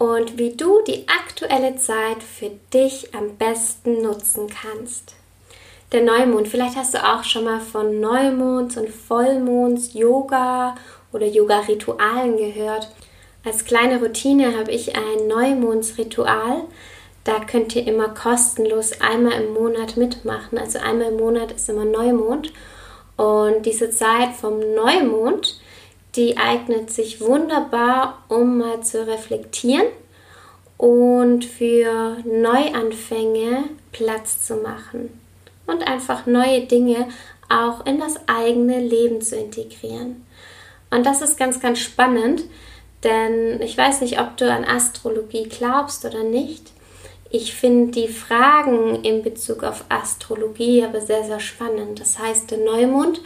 und wie du die aktuelle Zeit für dich am besten nutzen kannst. Der Neumond, vielleicht hast du auch schon mal von Neumonds und Vollmonds, Yoga oder Yoga-Ritualen gehört. Als kleine Routine habe ich ein Neumondsritual. Da könnt ihr immer kostenlos einmal im Monat mitmachen. Also einmal im Monat ist immer Neumond. Und diese Zeit vom Neumond, die eignet sich wunderbar, um mal zu reflektieren und für Neuanfänge Platz zu machen und einfach neue Dinge auch in das eigene Leben zu integrieren. Und das ist ganz, ganz spannend, denn ich weiß nicht, ob du an Astrologie glaubst oder nicht. Ich finde die Fragen in Bezug auf Astrologie aber sehr, sehr spannend. Das heißt, der Neumond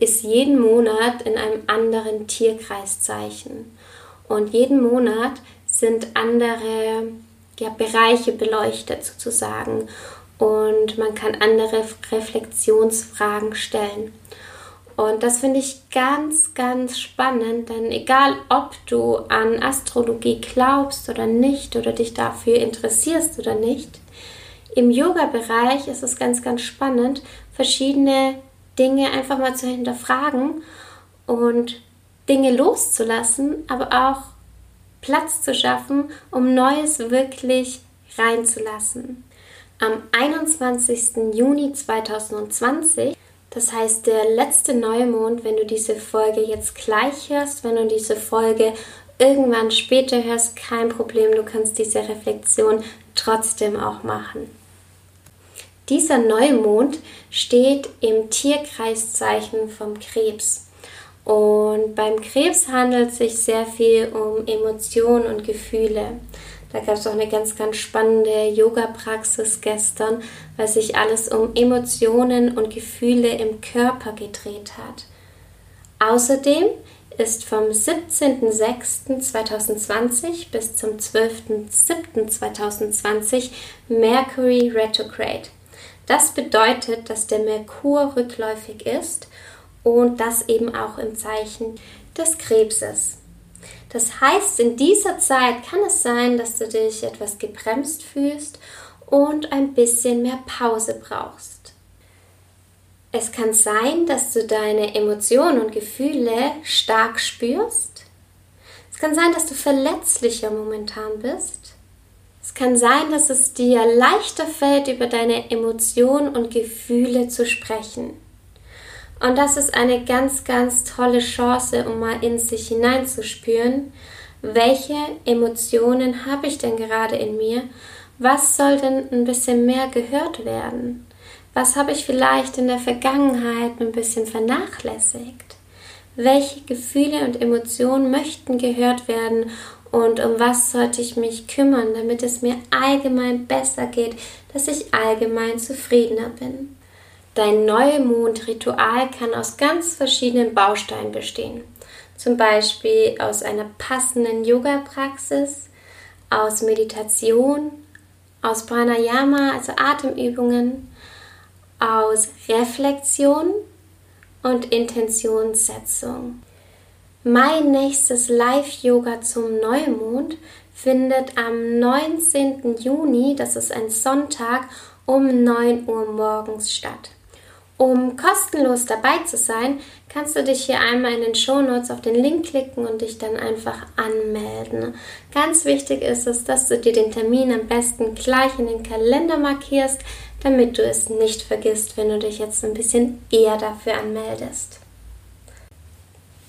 ist jeden Monat in einem anderen Tierkreiszeichen. Und jeden Monat sind andere ja, Bereiche beleuchtet sozusagen. Und man kann andere Reflexionsfragen stellen. Und das finde ich ganz, ganz spannend, denn egal ob du an Astrologie glaubst oder nicht oder dich dafür interessierst oder nicht, im Yoga-Bereich ist es ganz, ganz spannend, verschiedene Dinge einfach mal zu hinterfragen und Dinge loszulassen, aber auch Platz zu schaffen, um Neues wirklich reinzulassen. Am 21. Juni 2020 das heißt, der letzte Neumond, wenn du diese Folge jetzt gleich hörst, wenn du diese Folge irgendwann später hörst, kein Problem, du kannst diese Reflexion trotzdem auch machen. Dieser Neumond steht im Tierkreiszeichen vom Krebs. Und beim Krebs handelt es sich sehr viel um Emotionen und Gefühle. Da gab es auch eine ganz, ganz spannende Yoga-Praxis gestern, weil sich alles um Emotionen und Gefühle im Körper gedreht hat. Außerdem ist vom 17.06.2020 bis zum 12.07.2020 Mercury retrograde. Das bedeutet, dass der Merkur rückläufig ist und das eben auch im Zeichen des Krebses. Das heißt, in dieser Zeit kann es sein, dass du dich etwas gebremst fühlst und ein bisschen mehr Pause brauchst. Es kann sein, dass du deine Emotionen und Gefühle stark spürst. Es kann sein, dass du verletzlicher momentan bist. Es kann sein, dass es dir leichter fällt, über deine Emotionen und Gefühle zu sprechen. Und das ist eine ganz, ganz tolle Chance, um mal in sich hineinzuspüren, welche Emotionen habe ich denn gerade in mir? Was soll denn ein bisschen mehr gehört werden? Was habe ich vielleicht in der Vergangenheit ein bisschen vernachlässigt? Welche Gefühle und Emotionen möchten gehört werden und um was sollte ich mich kümmern, damit es mir allgemein besser geht, dass ich allgemein zufriedener bin? Dein Neumondritual kann aus ganz verschiedenen Bausteinen bestehen. Zum Beispiel aus einer passenden Yoga-Praxis, aus Meditation, aus Pranayama, also Atemübungen, aus Reflexion und Intentionssetzung. Mein nächstes Live-Yoga zum Neumond findet am 19. Juni, das ist ein Sonntag, um 9 Uhr morgens statt. Um kostenlos dabei zu sein, kannst du dich hier einmal in den Shownotes auf den Link klicken und dich dann einfach anmelden. Ganz wichtig ist es, dass du dir den Termin am besten gleich in den Kalender markierst, damit du es nicht vergisst, wenn du dich jetzt ein bisschen eher dafür anmeldest.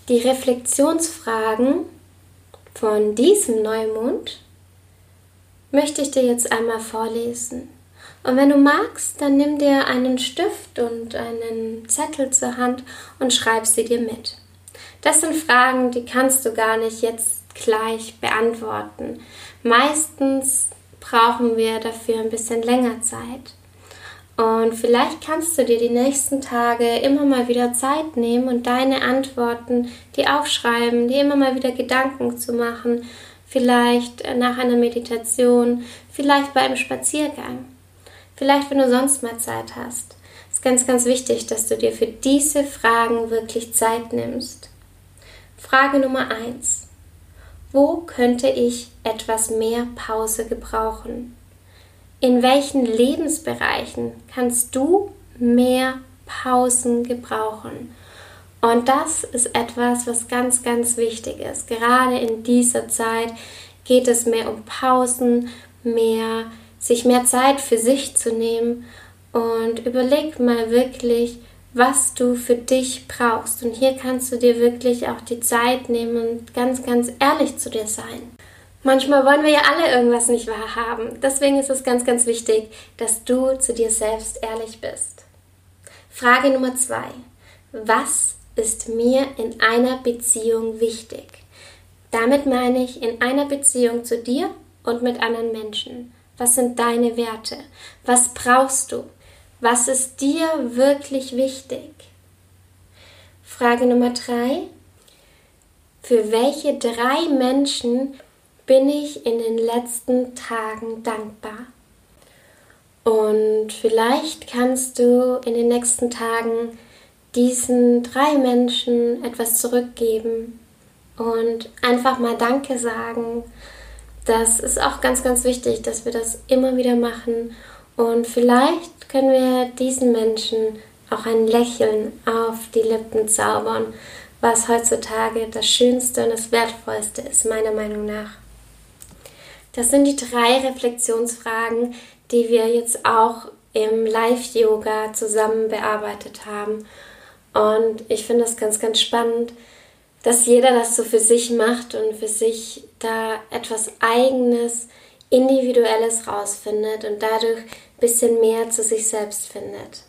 Die Reflexionsfragen von diesem Neumond möchte ich dir jetzt einmal vorlesen. Und wenn du magst, dann nimm dir einen Stift und einen Zettel zur Hand und schreib sie dir mit. Das sind Fragen, die kannst du gar nicht jetzt gleich beantworten. Meistens brauchen wir dafür ein bisschen länger Zeit. Und vielleicht kannst du dir die nächsten Tage immer mal wieder Zeit nehmen und deine Antworten, die aufschreiben, dir immer mal wieder Gedanken zu machen. Vielleicht nach einer Meditation, vielleicht bei einem Spaziergang. Vielleicht, wenn du sonst mal Zeit hast. Es ist ganz, ganz wichtig, dass du dir für diese Fragen wirklich Zeit nimmst. Frage Nummer 1. Wo könnte ich etwas mehr Pause gebrauchen? In welchen Lebensbereichen kannst du mehr Pausen gebrauchen? Und das ist etwas, was ganz, ganz wichtig ist. Gerade in dieser Zeit geht es mehr um Pausen, mehr sich mehr Zeit für sich zu nehmen und überleg mal wirklich, was du für dich brauchst. Und hier kannst du dir wirklich auch die Zeit nehmen und ganz, ganz ehrlich zu dir sein. Manchmal wollen wir ja alle irgendwas nicht wahrhaben. Deswegen ist es ganz, ganz wichtig, dass du zu dir selbst ehrlich bist. Frage Nummer zwei. Was ist mir in einer Beziehung wichtig? Damit meine ich in einer Beziehung zu dir und mit anderen Menschen. Was sind deine Werte? Was brauchst du? Was ist dir wirklich wichtig? Frage Nummer drei. Für welche drei Menschen bin ich in den letzten Tagen dankbar? Und vielleicht kannst du in den nächsten Tagen diesen drei Menschen etwas zurückgeben und einfach mal Danke sagen das ist auch ganz, ganz wichtig, dass wir das immer wieder machen. Und vielleicht können wir diesen Menschen auch ein Lächeln auf die Lippen zaubern, was heutzutage das Schönste und das Wertvollste ist, meiner Meinung nach. Das sind die drei Reflexionsfragen, die wir jetzt auch im Live-Yoga zusammen bearbeitet haben. Und ich finde das ganz, ganz spannend, dass jeder das so für sich macht und für sich da etwas Eigenes, Individuelles rausfindet und dadurch ein bisschen mehr zu sich selbst findet.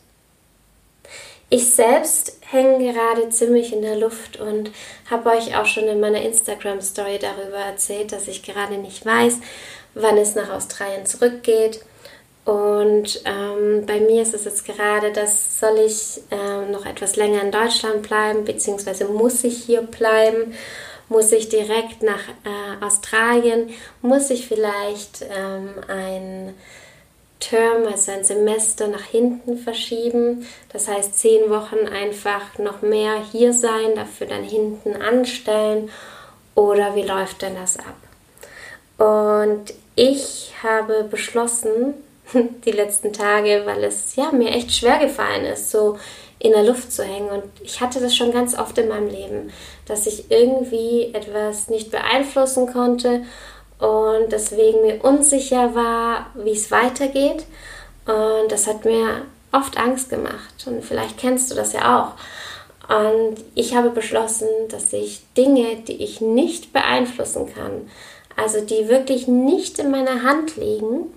Ich selbst hänge gerade ziemlich in der Luft und habe euch auch schon in meiner Instagram-Story darüber erzählt, dass ich gerade nicht weiß, wann es nach Australien zurückgeht. Und ähm, bei mir ist es jetzt gerade, dass soll ich ähm, noch etwas länger in Deutschland bleiben, beziehungsweise muss ich hier bleiben, muss ich direkt nach äh, Australien, muss ich vielleicht ähm, ein Term, also ein Semester nach hinten verschieben. Das heißt, zehn Wochen einfach noch mehr hier sein, dafür dann hinten anstellen. Oder wie läuft denn das ab? Und ich habe beschlossen, die letzten Tage, weil es ja mir echt schwer gefallen ist, so in der Luft zu hängen. Und ich hatte das schon ganz oft in meinem Leben, dass ich irgendwie etwas nicht beeinflussen konnte und deswegen mir unsicher war, wie es weitergeht. Und das hat mir oft Angst gemacht. Und vielleicht kennst du das ja auch. Und ich habe beschlossen, dass ich Dinge, die ich nicht beeinflussen kann, also die wirklich nicht in meiner Hand liegen,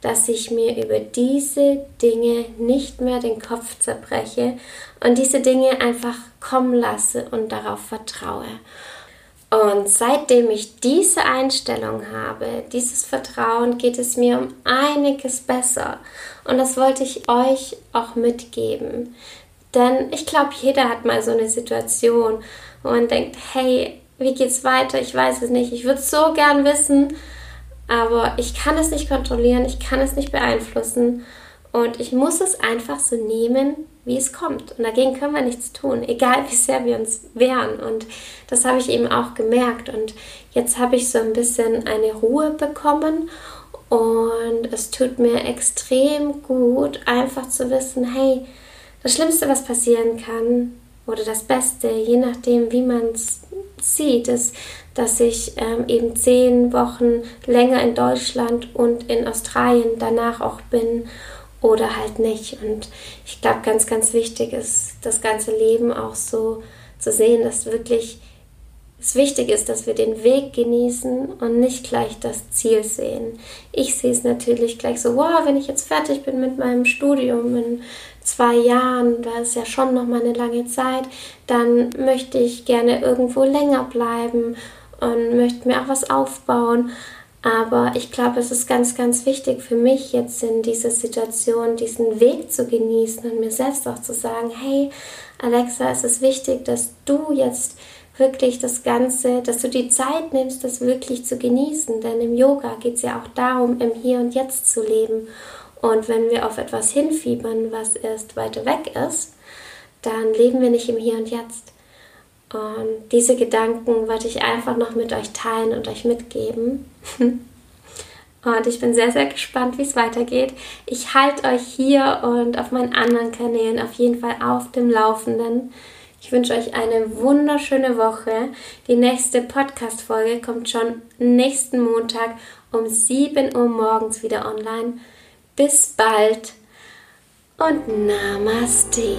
dass ich mir über diese Dinge nicht mehr den Kopf zerbreche und diese Dinge einfach kommen lasse und darauf vertraue. Und seitdem ich diese Einstellung habe, dieses Vertrauen, geht es mir um einiges besser. Und das wollte ich euch auch mitgeben. Denn ich glaube, jeder hat mal so eine Situation, wo man denkt, hey, wie geht's weiter? Ich weiß es nicht. Ich würde so gern wissen, aber ich kann es nicht kontrollieren, ich kann es nicht beeinflussen und ich muss es einfach so nehmen, wie es kommt. Und dagegen können wir nichts tun, egal wie sehr wir uns wehren. Und das habe ich eben auch gemerkt. Und jetzt habe ich so ein bisschen eine Ruhe bekommen und es tut mir extrem gut, einfach zu wissen, hey, das Schlimmste, was passieren kann, oder das Beste, je nachdem, wie man es sieht, ist, dass ich ähm, eben zehn Wochen länger in Deutschland und in Australien danach auch bin oder halt nicht. Und ich glaube, ganz, ganz wichtig ist, das ganze Leben auch so zu sehen, dass wirklich es wichtig ist, dass wir den Weg genießen und nicht gleich das Ziel sehen. Ich sehe es natürlich gleich so, wow, wenn ich jetzt fertig bin mit meinem Studium in zwei Jahren, da ist ja schon noch mal eine lange Zeit, dann möchte ich gerne irgendwo länger bleiben und möchte mir auch was aufbauen. Aber ich glaube, es ist ganz, ganz wichtig für mich jetzt in dieser Situation, diesen Weg zu genießen und mir selbst auch zu sagen, hey, Alexa, es ist wichtig, dass du jetzt wirklich das Ganze, dass du die Zeit nimmst, das wirklich zu genießen. Denn im Yoga geht es ja auch darum, im Hier und Jetzt zu leben. Und wenn wir auf etwas hinfiebern, was erst weiter weg ist, dann leben wir nicht im Hier und Jetzt. Und diese Gedanken wollte ich einfach noch mit euch teilen und euch mitgeben. Und ich bin sehr, sehr gespannt, wie es weitergeht. Ich halte euch hier und auf meinen anderen Kanälen auf jeden Fall auf dem Laufenden. Ich wünsche euch eine wunderschöne Woche. Die nächste Podcast-Folge kommt schon nächsten Montag um 7 Uhr morgens wieder online. Bis bald und Namaste.